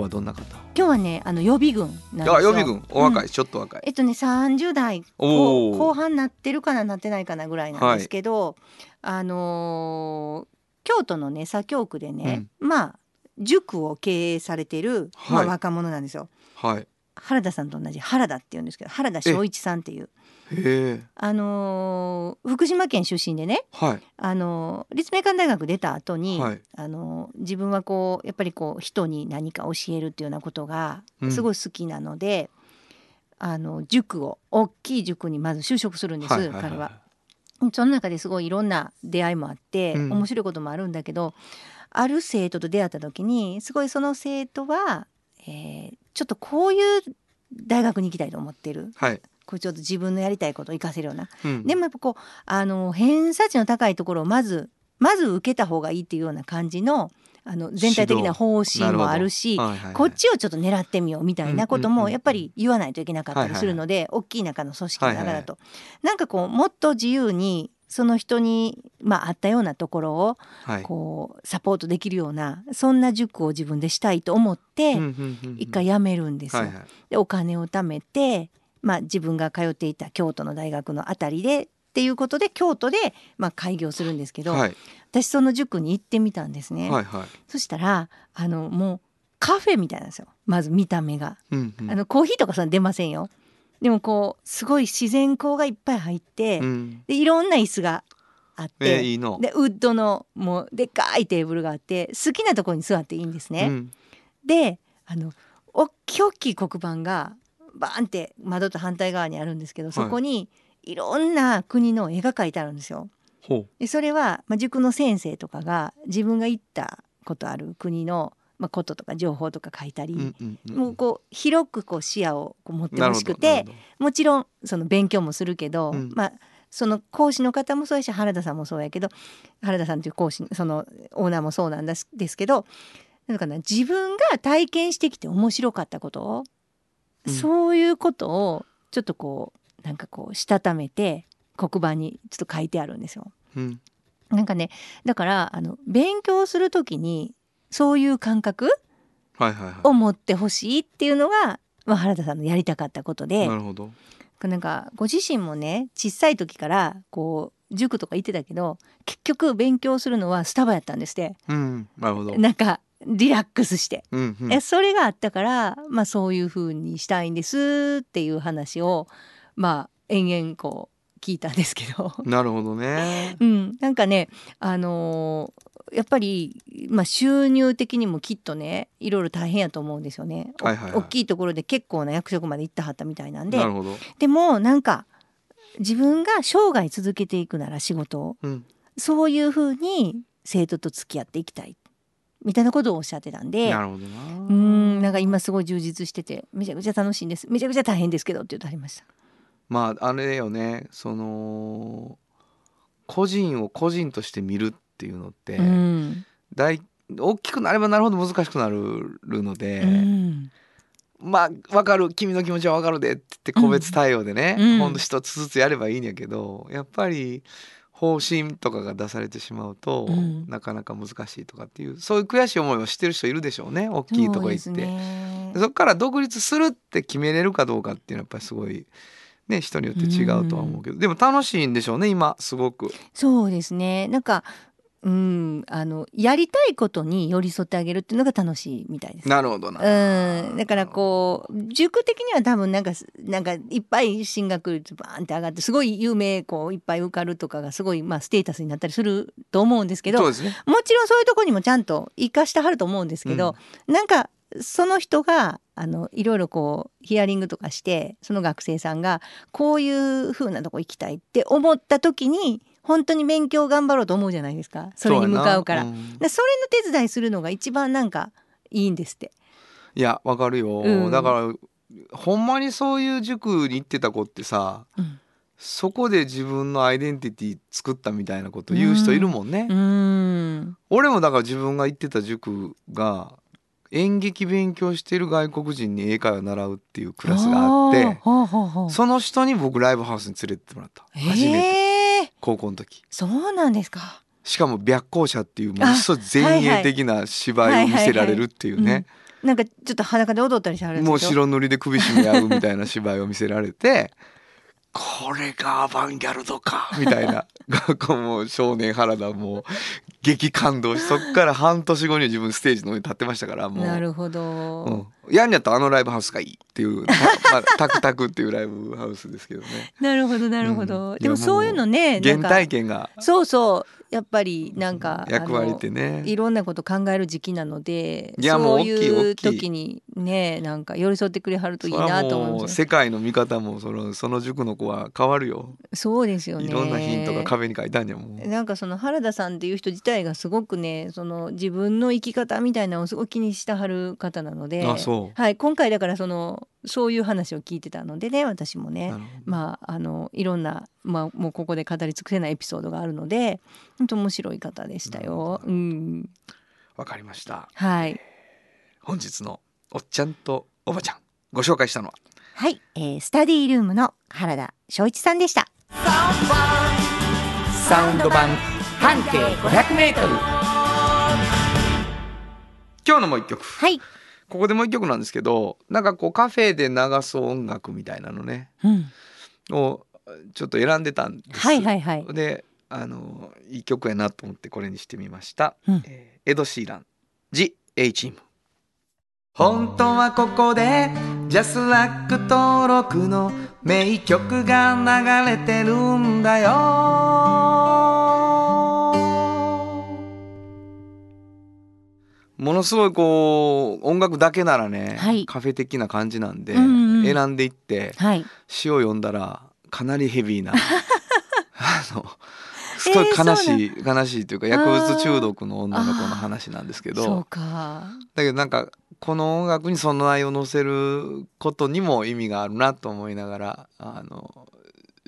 S2: 日はどんな方？
S1: 今日はねあの予備軍なんですよ。
S2: あ予備軍。お若い、
S1: うん。
S2: ちょっと若い。
S1: えっとね30代
S2: おー。
S1: 後後半なってるかななってないかなぐらいなんですけど、あのー京都のね左京区でね、まあ塾を経営されている、まあ、
S2: はい。
S1: 若者なんですよ。
S2: はい。
S1: 原田さんと同じ原田っていうんですけど原田正一さんっていうあのー福島県出身でね、
S2: はい。
S1: あのー立命館大学出た後に、
S2: はい。
S1: あのー自分はこうやっぱりこう人に何か教えるっていうようなことが
S2: うん。
S1: すごい好きなので、あの塾を大きい塾にまず就職するんです、
S2: はいはいはい。
S1: 彼は。その中ですごいいろんな出会いもあって、
S2: うん。
S1: 面白いこともあるんだけどある生徒と出会った時にすごいその生徒は、えーちょっとこういう大学に行きたいと思ってる。
S2: はい、
S1: こうちょっと自分のやりたいことを活かせるような。
S2: うん。
S1: でもやっぱこうあの偏差値の高いところをまずまず受けた方がいいっていうような感じのあの全体的な方針もあるし
S2: はいはいはい。
S1: こっちをちょっと狙ってみようみたいなこともやっぱり言わないといけなかったりするので、大きい中の組織の中だと、なんかこうもっと自由にその人に、まあ、あったようなところを
S2: はい。
S1: こうサポートできるようなそんな塾を自分でしたいと思って一回辞めるんですよ。
S2: はいはい。
S1: でお金を貯めて、まあ、自分が通っていた京都の大学のあたりでっていうことで京都で、まあ、開業するんですけど、
S2: はい
S1: 私その塾に行ってみたんですね。
S2: はいはい
S1: そしたらあのもうカフェみたいなんですよまず見た目が。
S2: うんうん
S1: あのコーヒーとかそんな出ませんよ。でもこうすごい自然光がいっぱい入って、
S2: うん
S1: でいろんな椅子があって、
S2: えーいいの
S1: でウッドのもうでっかいテーブルがあって好きなところに座っていいんですね。
S2: うん
S1: であのおっきい黒板がバーンって窓と反対側にあるんですけどそこにいろんな国の絵が描いてあるんですよ。
S2: ほ
S1: でそれは、まあ、塾の先生とかが自分が行ったことある国の、まあ、こととか情報とか書いたり、
S2: ううんうんうん。
S1: もうこう広くこう視野をこう持って
S2: ほ
S1: ほしくてもちろんその勉強もするけど、
S2: うん。
S1: まあその講師の方もそうやし原田さんもそうやけど原田さんという講師そのオーナーもそうなんですですけどなんかな自分が体験してきて面白かったこと、
S2: うん
S1: そういうことをちょっとこうなんかこうしたためて黒板にちょっと書いてあるんですよ。
S2: うん。
S1: なんかねだからあの勉強する時にそういう感覚を持ってほしいっていうのが、まあ、原田さんのやりたかったことで。
S2: なるほど。
S1: なんかご自身もね小さい時からこう塾とか行ってたけど結局勉強するのはスタバやったんですって。
S2: うん。なるほど。
S1: なんかリラックスして、
S2: うんうん。
S1: えそれがあったから、まあ、そういう風にしたいんですっていう話をまあ延々こう聞いたんですけど。
S2: なるほどね。
S1: うん、なんかね、あのーやっぱり、まあ、収入的にもきっとねいろいろ大変やと思うんですよね。お
S2: はいはいはい。
S1: 大きいところで結構な役職まで行ってはったみたいなんで。
S2: なるほど。
S1: でもなんか自分が生涯続けていくなら仕事を
S2: うん。
S1: そういうふうに生徒と付き合っていきたいみたいなことをおっしゃってたんで
S2: なるほどな。
S1: うんなんか今すごい充実しててめちゃくちゃ楽しいんです。めちゃくちゃ大変ですけどって言ってありました。
S2: まああれよね。その個人を個人として見るっていうのって、
S1: うん。
S2: 大大きくなればなるほど難しくなるので、
S1: うん。
S2: まあ分かる。君の気持ちは分かるでって言って個別対応でね、
S1: うん。
S2: ほんと一つずつやればいいんやけどやっぱり方針とかが出されてしまうと、
S1: うん。
S2: なかなか難しいとかっていうそういう悔しい思いをしてる人いるでしょうね。大きいとこ行って。
S1: そ
S2: こから独立するって決めれるかどうかっていうのはやっぱりすごいね人によって違うとは思うけど、でも楽しいんでしょうね今すごく。
S1: そうですね。なんかうんあのやりたいことに寄り添ってあげるっていうのが楽しいみたいです。
S2: なるほどな。
S1: うん、だからこう塾的には多分なんかなんかいっぱい進学率バーンって上がってすごい有名こういっぱい受かるとかがすごいまあステータスになったりすると思うんですけども
S2: そうですね。
S1: ちろんそういうところにもちゃんと生かしてはると思うんですけど、なんかその人があのいろいろこうヒアリングとかしてその学生さんがこういう風なとこ行きたいって思った時に本当に勉強頑張ろうと思うじゃないですか。それに向かうから。
S2: そやな。ん。
S1: でそれの手伝いするのが一番なんかいいんですって。
S2: いやわかるよ、
S1: うん。
S2: だからほんまにそういう塾に行ってた子ってさ
S1: うん。
S2: そこで自分のアイデンティティ作ったみたいなこと言う人いるもんね、俺もだから自分が行ってた塾が演劇勉強してる外国人に英会話を習うっていうクラスがあってその人に僕ライブハウスに連れてってもらった。初めて。
S1: えー
S2: 高校の時。
S1: そうなんですか。
S2: しかも白光社っていうものすごい前衛的な芝居を見せられるっていうね。
S1: なんかちょっと裸で踊ったりしてはる
S2: もう
S1: よ
S2: 白塗りで首絞め合うみたいな芝居を見せられてこれがアバンギャルドか。みたいな。こうもう少年原田もう激感動しそっから半年後に自分ステージの上に立ってましたからもう。
S1: なるほど。
S2: うん、やんやったらあのライブハウスがいいっていう、たまあ、タクタクっていうライブハウスですけどね。
S1: なるほどなるほど。
S2: うん。
S1: でもそういうのねなん
S2: 原
S1: か
S2: 体験が。
S1: そうそうやっぱりなんか
S2: 役割ってね。
S1: いろんなこと考える時期なので
S2: いやもう
S1: そういう
S2: 大きい大きい。
S1: 時にねなんか寄り添ってくれはるといいなと思いますね
S2: 世界の見方もそのその塾の子は変わるよ。
S1: そうですよね。
S2: いろんなヒントが壁に書いたんじゃもう
S1: なんかその原田さんっていう人自体がすごくねその自分の生き方みたいなのをすごく気にしてはる方なので
S2: あそう。
S1: はい、今回だからそのそういう話を聞いてたのでね私もね。まああのいろんな、まあ、もうここで語り尽くせないエピソードがあるので本当面白い方でしたよ。うん、
S2: わかりました。
S1: はい、
S2: 本日のおっちゃんとおばちゃんご紹介したのは？
S1: はい。えースタディールームの原田翔一さんでした。
S2: サウンド版半径500メートル。今日のもう一曲
S1: はい、
S2: ここでもう一曲なんですけどなんかこうカフェで流す音楽みたいなのね。
S1: うん、
S2: をちょっと選んでたんです
S1: はいはいはい。
S2: であのいい曲やなと思ってこれにしてみました、
S1: うん。
S2: えーエド・シーラン「ジ・エイチーム」本当はここでジャスラック登録の名曲が流れてるんだよものすごいこう音楽だけならね、
S1: はい。
S2: カフェ的な感じなんで、
S1: うんうん
S2: 選んでいって
S1: はい、
S2: 詩を読んだらかなりヘビーな あのすごい悲しい、悲しいというか薬物中毒の女の子の話なんですけど
S1: か。
S2: だけどなんかこの音楽にその内容を載せることにも意味があるなと思いながらあの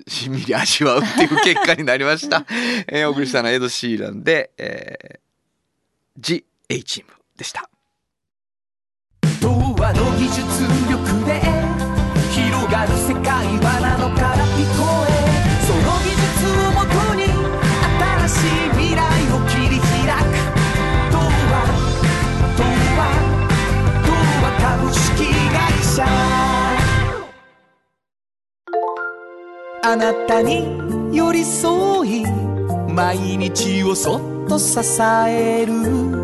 S2: しんみり味わうっていう結果になりました。えーお送りしたのはエド・シーランで「えー、ジ・エイチーム」でした。
S3: 童話の技術力で広がる世界はなのから聞こえその技術をもとに新しい未来を切り開く。童話童話童話株式会社。あなたに寄り添い毎日をそっと支える。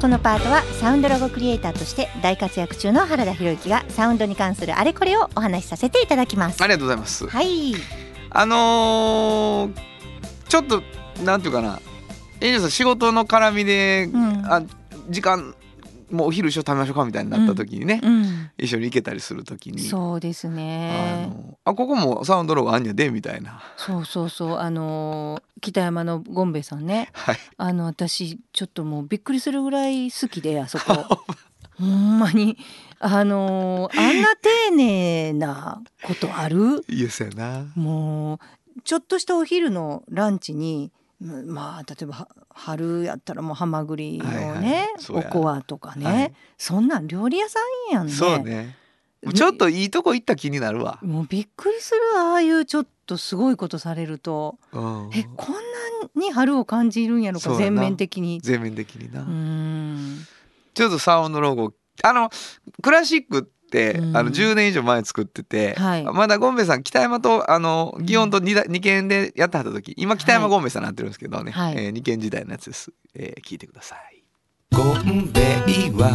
S1: このパートはサウンドロゴクリエイターとして大活躍中の原田博之がサウンドに関するあれこれをお話しさせていただきます。
S2: ありがとうございます。
S1: はい。
S2: あのーちょっとなんていうかな。エンジェルさん仕事の絡みで、
S1: うん。
S2: あ時間もうお昼一緒に食べましょうかみたいになった時にね、
S1: うん。
S2: 一緒に行けたりする時に。
S1: そうです
S2: あ
S1: ね
S2: のあここもサウンドロゴあんやでみたいな。
S1: そうそうそう。あのー北山のゴンベイさんね。
S2: はい。
S1: あの私ちょっともうびっくりするぐらい好きであそこ。ほんま。に。あのーあんな丁寧なことある？
S2: イエスやな。
S1: もうちょっとしたお昼のランチにうんまあ例えばは春やったらもうハマグリのね、
S2: はいはい。
S1: お
S2: や。
S1: こわとかね、
S2: はい。
S1: そんなん料理屋さんやんね。
S2: そうね。ちょっといいとこ行った気になるわ、
S1: もうびっくりする。ああいうちょっとすごいことされると。
S2: うん、
S1: えこんなに春を感じるんやろか全面的に。
S2: 全面的にな、
S1: うーん。
S2: ちょっとサウンドロゴ。あのクラシックあの10年以上前作ってて、
S1: はい。
S2: まだゴンベイさん北山とあの祇園と 2, 二軒でやってはった時今北山
S1: はい
S2: ゴンベイさんになってるんですけどね、
S1: はい。
S2: えー二軒時代のやつです、えー聞いてください。
S3: ゴンベイは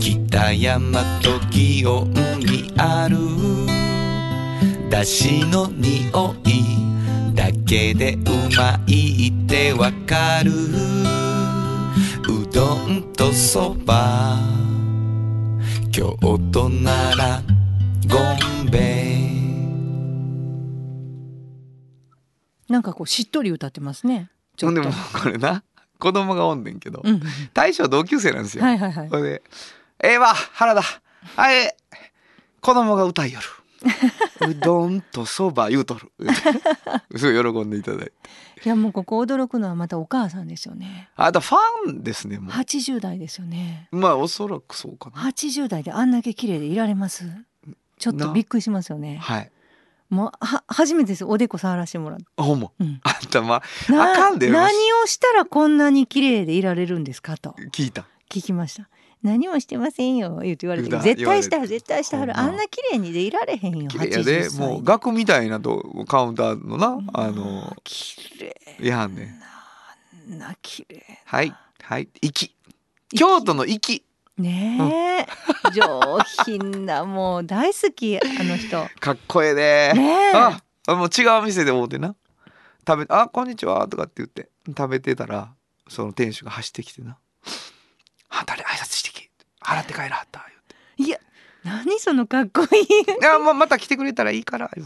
S3: 北山と祇園にある。だしの匂いだけでうまいってわかる。うどんとそば京都ならゴンベイ。
S1: なんかこうしっとり歌ってますね。ちょっと。
S2: でもうこれな子供がおんねんけど、
S1: うん
S2: 大将同級生なんですよ、
S1: はいはいはい。
S2: それで「ええわ原田。あえ。子供が歌いよる」「うどんとそば言うとる」すごい喜んでいただいて。
S1: いやもうここ驚くのはまたお母さんですよね。
S2: あとファンですねも
S1: 80代ですよね。
S2: うまあおそらくそうかな。
S1: 80代であんだけ綺麗でいられます。ちょっとびっくりしますよね。
S2: はい。
S1: もうは初めてです。おでこ触らせてもらって、
S2: あほんま。
S1: うん、
S2: あんたま
S1: な
S2: あかんで
S1: 何をしたらこんなに綺麗でいられるんですかと。
S2: 聞いた。
S1: 聞きました何もしてませんよ言うて言われて。絶対した
S2: 言われて。
S1: 絶対したはあんな綺麗にでいられへんよ
S2: 綺麗やで。
S1: 80歳。
S2: もう額みたいなとカウンターのなあの
S1: 綺麗
S2: いやんね
S1: な綺麗
S2: はいはい。息。京都の息。
S1: ねえ、上品なもう大好きあの人。
S2: かっこええで。
S1: ねえ。
S2: ああもう違う店で会うてな。食べあこんにちはとかって言って食べてたらその店主が走ってきてな「あんたに挨拶してき払って帰らはった」言
S1: いや何そのかっこいい。
S2: って「いやもうまた来てくれたらいいから」め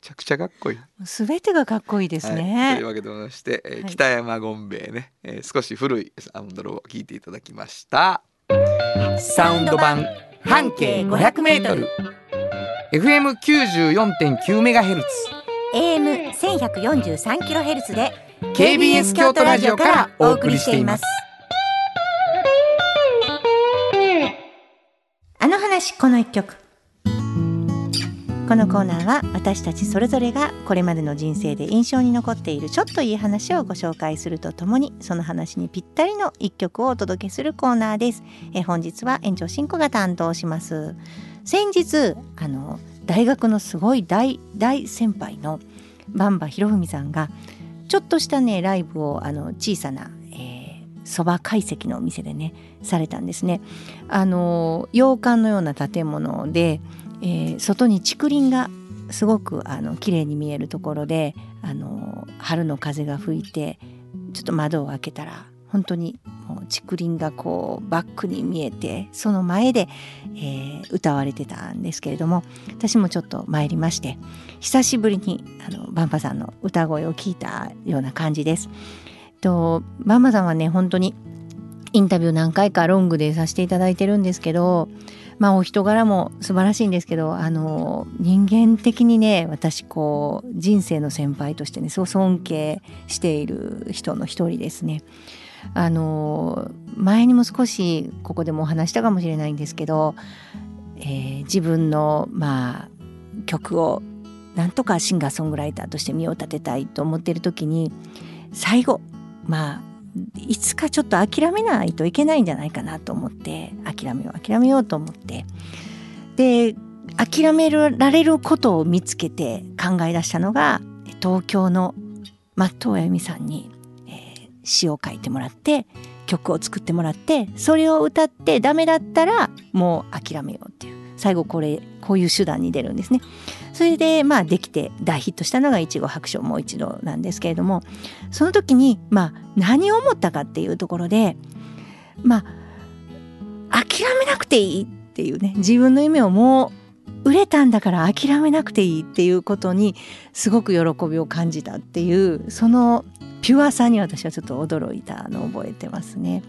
S2: ちゃくちゃかっこいい。
S1: すべてがかっこいいです
S2: はい、と
S1: ね、
S2: いうわけでございまして、えー
S1: はい。
S2: 北山ゴンベイね、えー少し古いサウンドロゴを聞いていただきました。サウンド版半径 500m FM 94.9メガヘルツ。
S1: AM 千百四十三キロヘルツで
S2: KBS 京都ラジオからお送りしています。
S1: あの話この一曲このコーナーは私たちそれぞれがこれまでの人生で印象に残っているちょっといい話をご紹介するとともにその話にぴったりの一曲をお届けするコーナーです。え本日は園長進行が担当します。先日あの大学のすごい大大先輩のバンバひろふみさんがちょっとしたねライブをあの小さなそば、懐石のお店でねされたんですね。あの洋館のような建物で、えー外に竹林がすごくあの綺麗に見えるところであの春の風が吹いてちょっと窓を開けたら本当にもう竹林がこうバックに見えてその前で、えー歌われてたんですけれども私もちょっと参りまして久しぶりにあのバンパさんの歌声を聞いたような感じです。とバンパさんはね本当にインタビュー何回かロングでさせていただいてるんですけどまあお人柄も素晴らしいんですけどあの人間的にね私こう人生の先輩としてねそう尊敬している人の一人ですね。あの前にも少しここでもお話したかもしれないんですけど、えー自分のまあ曲をなんとかシンガーソングライターとして身を立てたいと思っている時に最後まあいつかちょっと諦めないといけないんじゃないかなと思って諦めよう諦めようと思ってで諦められることを見つけて考え出したのが東京の松任谷由実さんに、えー詩を書いてもらって曲を作ってもらってそれを歌ってダメだったらもう諦めようっていう最後これこういう手段に出るんですね。それでまあできて大ヒットしたのが「いちご白書もう一度」なんですけれどもその時にまあ何を思ったかっていうところでまあ諦めなくていいっていうね自分の夢をもう売れたんだから諦めなくていいっていうことにすごく喜びを感じたっていうそのピュアさに私はちょっと驚いたのを覚えてますね。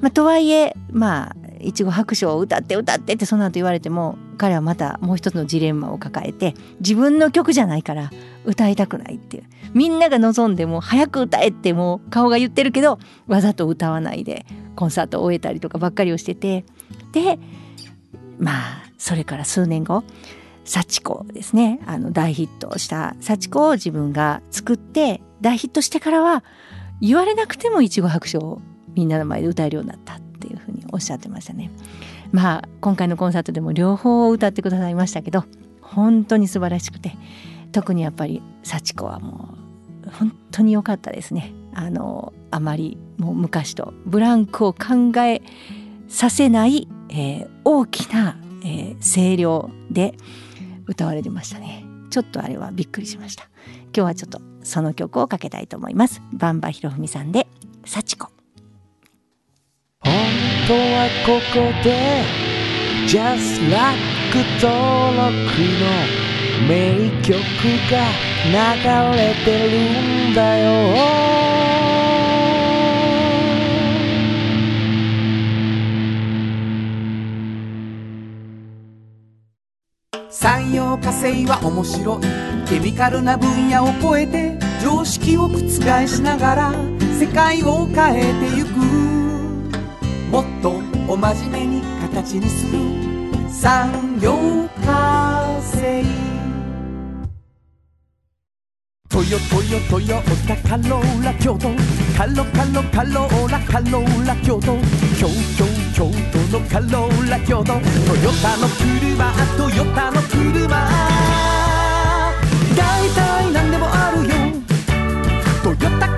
S1: まあ、とはいえまあいちご白書を歌って歌ってってその後言われても彼はまたもう一つのジレンマを抱えて自分の曲じゃないから歌いたくないっていう。みんなが望んでも早く歌えってもう顔が言ってるけどわざと歌わないでコンサートを終えたりとかばっかりをしてて。でまあそれから数年後幸子ですね。あの大ヒットした幸子を自分が作って大ヒットしてからは言われなくてもいちご白書をみんなの前で歌えるようになったっていうふうにおっしゃってましたね。まあ今回のコンサートでも両方歌ってくださいましたけど本当に素晴らしくて特にやっぱり幸子はもう本当に良かったですね。あのあまりもう昔とブランクを考えさせない、えー大きな、えー声量で歌われてましたね。ちょっとあれはびっくりしました。今日はちょっとその曲をかけたいと思います。バンバひろふみさんで幸子。
S4: 本当はここで Just Like 登録の名曲が流れてるんだよ。
S3: 産業化成は面白い。ケミカルな分野を超えて常識を覆しながら世界を変えてゆく。もっとお真面目に形にする産業化成トヨトヨトヨタカローラ京都カロカロカローラカローラ京都京京京都のカローラ京都トヨタの車トヨタの車大体何でもあるよトヨタ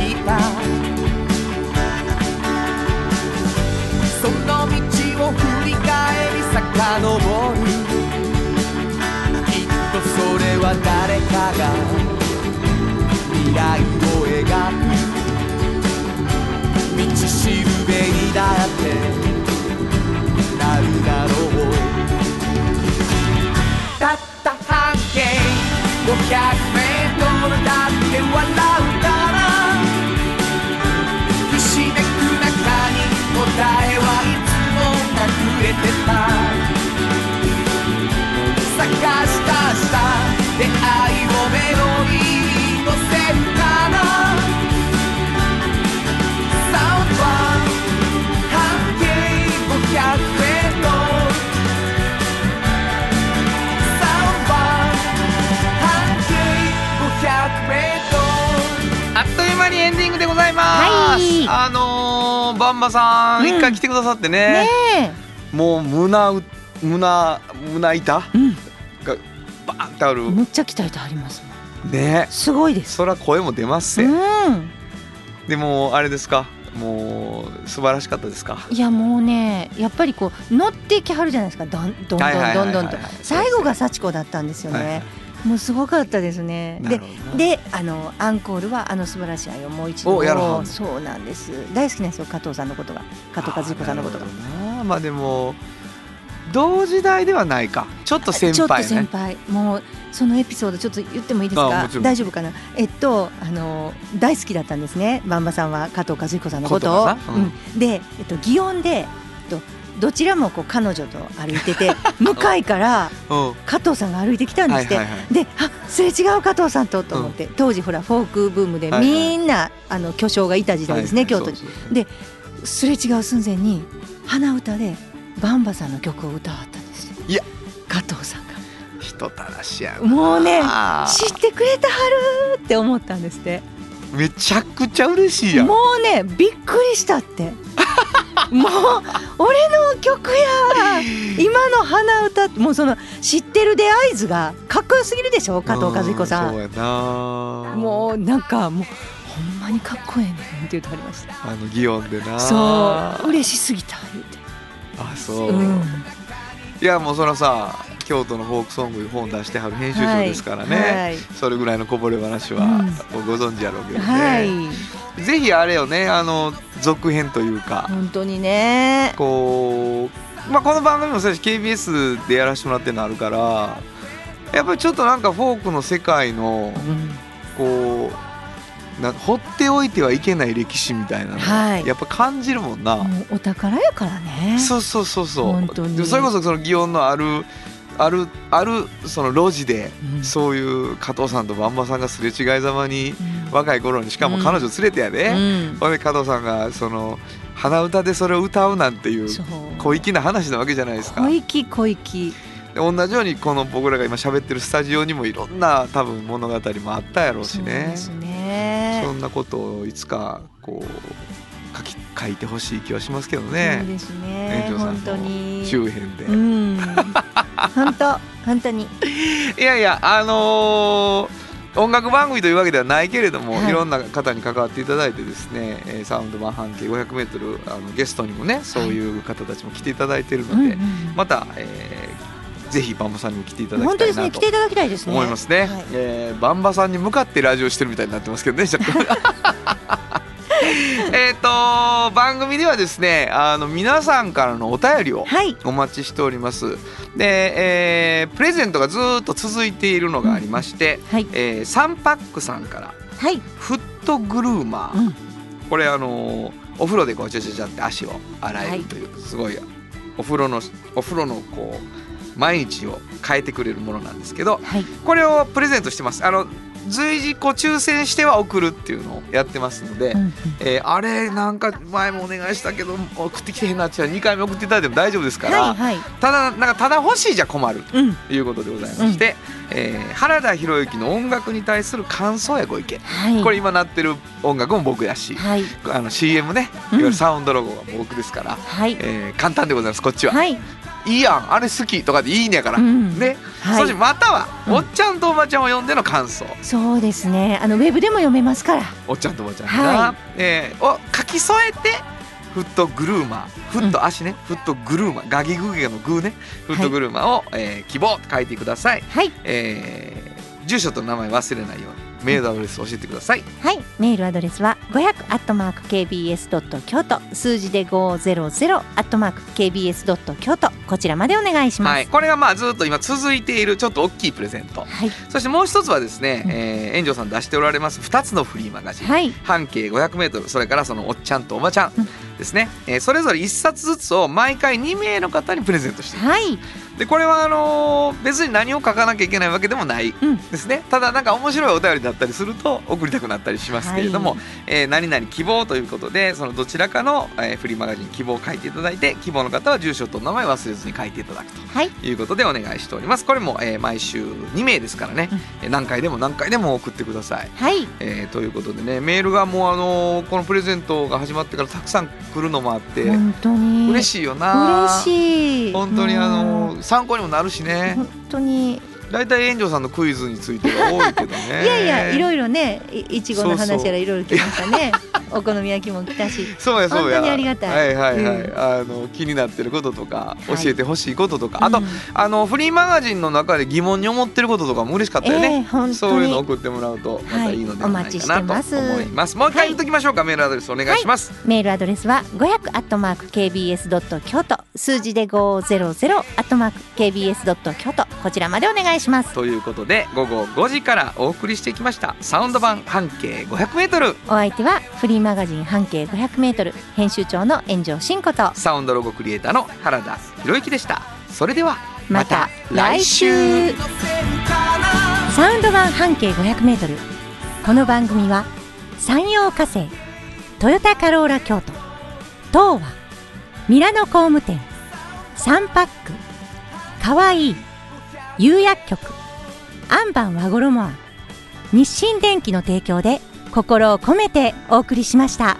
S3: たその道を振り返り遡る。きっとそれは誰かが未来を描く。道しるべにだってなるだろう。たった半径500メートルだって笑う探し出した出会いをメロディーに乗せるかなサウンドは半径500メートルサウンドは半径500メートル
S2: あっという間にエンディングでございます。
S1: はい。
S2: あのー、バンバさん、
S1: うん。
S2: 一回来てくださってね。
S1: ね
S2: もう胸う胸胸板？
S1: え、うん、
S2: てある。
S1: むっちゃ期待とあります。
S2: ね。
S1: すごいです。
S2: そら声も出ます
S1: う
S2: せ。
S1: ん。
S2: でもあれですか？もう素晴らしかったですか？
S1: いやもうねやっぱりこう乗ってきはるじゃないですかどんどんどんどんどんと最後が幸子だったんですよ
S2: はいはい
S1: ね。もうすごかったですね。でであのアンコールはあの素晴らしい愛をもう一度そうなんです大好きなんですよ加藤さんのことが加藤和彦さんのことが。
S2: まあでも同時代ではないか。ちょっと先
S1: ちょっと
S2: 輩ね
S1: 先輩。もうそのエピソードちょっと言ってもいいですか？大丈夫かな？えっとあの大好きだったんですね。バンバさんは加藤和彦さんのことを、
S2: うん。
S1: うん。で、えっと、祇園で、えっと、どちらもこう彼女と歩いてて 向かいから
S2: うん。
S1: 加藤さんが歩いてきたんですって、
S2: はいはいはい。
S1: であすれ違う加藤さんと。と思って、当時ほらフォークブームで
S2: はいはい。
S1: みんな、あの巨匠がいた時代ですね、
S2: はいはい。
S1: 京都に。
S2: そうそう
S1: ですれ違う寸前に鼻歌でバンバさんの曲を歌わったんですよ。
S2: いや。
S1: 加藤さんが。
S2: 人たらしやな。
S1: もうね知ってくれたはるって思ったんですって。
S2: めちゃくちゃ嬉しいやん。
S1: もうねびっくりしたって。もう俺の曲や。今の鼻歌もうその知ってるで合図がかっこよすぎるでしょ？加藤和彦さ
S2: うんそうやな。
S1: もうなんかもうほんまにかっこええねんって言ってはりました。
S2: あの祇園でな。
S1: そう嬉しすぎた言うて
S2: あそう、
S1: うん
S2: いやもうそのさ京都のフォークソング本出してはる編集長ですからね、
S1: はい。
S2: それぐらいのこぼれ話はご存知やろうけどね、
S1: はい。
S2: ぜひあれよねあの続編というか、
S1: 本当にね。
S2: こう、まあ、この番組もそうだし KBS でやらせてもらってるのあるからやっぱりちょっとなんかフォークの世界の
S1: うん。
S2: こうな放っておいてはいけない歴史みたいなの、
S1: はい。
S2: やっぱ感じるもんな。
S1: お宝やからね。
S2: そうそうそうそう。
S1: 本当に。
S2: でそれこそその祇園のあるあるあるその路地で、
S1: うん。
S2: そういう加藤さんとバンバさんがすれ違いざまに
S1: うん。
S2: 若い頃にしかも彼女連れてやで、
S1: うん。
S2: で加藤さんがその鼻歌でそれを歌うなんていう小粋な話なわけじゃないですか。
S1: 小。粋小粋。
S2: で同じようにこの僕らが今喋ってるスタジオにもいろんな多分物語もあったやろうし
S1: そう
S2: ね
S1: ですね
S2: そんなことをいつかこう書き書いてほしい気はしますけど
S1: そう
S2: ね
S1: ですね。
S2: 園長さん
S1: 本当に。
S2: の周辺で。
S1: うん。本当本当に。
S2: いやいやあのー音楽番組というわけではないけれども、
S1: はい。
S2: い、ろんな方に関わっていただいてですね、えーサウンド版半径 500m あのゲストにもねそういう方たちも来ていただいているので、また、えーぜひバンバさんにも来ていただきたいなと
S1: ね来ていただきたいですね。
S2: 思いますね、
S1: はい。
S2: えーバンバさんに向かってラジオしてるみたいになってますけどねちょっとえっと番組ではですねあの皆さんからのお便りを
S1: はい。
S2: お待ちしております。で、えープレゼントがずーっと続いているのがありまして、
S1: はい。
S2: えーサンパックさんから
S1: はい。
S2: フットグルーマー、
S1: うん。
S2: これあのーお風呂でこうちゃちゃちゃって足を洗えるという、すごいお風呂のお風呂のこう毎日を変えてくれるものなんですけど
S1: はい。
S2: これをプレゼントしてます。あの随時こう抽選しては送るっていうのをやってますので、
S1: うんうん。
S2: えーあれなんか前もお願いしたけど送ってきてへんなっちゃう2回目送っていただいても大丈夫ですから、
S1: はいはい。
S2: ただなんかただ欲しいじゃ困る
S1: うん
S2: ということでございまして、えー原田博之の音楽に対する感想やご意見。
S1: はい。
S2: これ今なってる音楽も僕やし、
S1: はい。
S2: あの CM ねいわゆるサウンドロゴが僕ですから、
S1: はい。
S2: えー簡単でございますこっちは、
S1: はい
S2: い、いやんあれ好きとかでいいねやから、
S1: うん。
S2: ね、
S1: はい。
S2: そしてまたは、
S1: うん。
S2: おっちゃんとおばちゃんを呼んでの感想。
S1: そうですね。あのウェブでも読めますから。
S2: おっちゃんとおばちゃんが、
S1: は
S2: えーを書き添えてフットグルーマー。フット足ね、フットグルーマー。ガギグゲのグーね。フットグルーマーを、えー希望と書いてください、
S1: はい。
S2: えー住所と名前忘れないようにメールアドレス教えてください、
S1: はい。メールアドレスは500アットマーク KBS ドット京都数字で500アットマーク KBS ドット京都こちらまでお願いします。
S2: はい、これがまあずっと今続いているちょっと大きいプレゼント。
S1: はい。
S2: そしてもう一つはですね、
S1: うん。
S2: えー、園長さん出しておられます2つのフリーマガジン、
S1: はい。
S2: 半径 500m それからそのおっちゃんとおばちゃん。
S1: うん
S2: ですね、えーそれぞれ1冊ずつを毎回2名の方にプレゼントしている
S1: はい。
S2: でこれはあのー別に何を書かなきゃいけないわけでもない
S1: うん。
S2: ですね。ただなんか面白いお便りだったりすると送りたくなったりしますけれども、
S1: はい。
S2: えー何々希望ということでそのどちらかの、えーフリーマガジン希望を書いていただいて希望の方は住所と名前忘れずに書いていただくと
S1: はい。
S2: いうことでお願いしております。これも、えー毎週2名ですからね、えー何回でも何回でも送ってください、
S1: はい。
S2: えーということでねメールがもうあのーこのプレゼントが始まってからたくさん来るのもあって
S1: 本当に。
S2: 嬉しいよな。
S1: 嬉しい。
S2: 本当にあの参考にもなるしね。
S1: 本当に
S2: 大体炎上さんのクイズについてが多いけどね。
S1: いやいやいろいろねいいちごの話やらいろいろ来ましたね。お好み焼きも来たし。
S2: そうやそうや。
S1: 本当にありがたい。
S2: はいはいはい、
S1: うん。
S2: あの気になってることとか
S1: はい。
S2: 教えてほしいこととか、あと、
S1: うん。
S2: あのフリーマガジンの中で疑問に思ってることとかも嬉しかったよね、
S1: ええ本当に。
S2: そういうの送ってもらうとまたいいのではないかなと
S1: はいお待ちしてます。
S2: 思い。もう一回言っときましょうか、メールアドレスお願いします。
S1: メールアドレスは500アットマーク KBS ドット京都数字で500アットマーク KBS ドット京都こちらまでお願いします
S2: ということで午後5時からお送りしてきましたサウンド版半径 500m
S1: お相手はフリーマガジン半径 500m 編集長の炎上真子と。
S2: サウンドロゴクリエイターの原田博之でした。それでは
S1: また来週。サウンド版半径 500m この番組は山陽火星トヨタカローラ京都東和ミラノ工務店サンパックかわいい釉薬局アンバン和衣あん日清電機の提供で心を込めてお送りしました。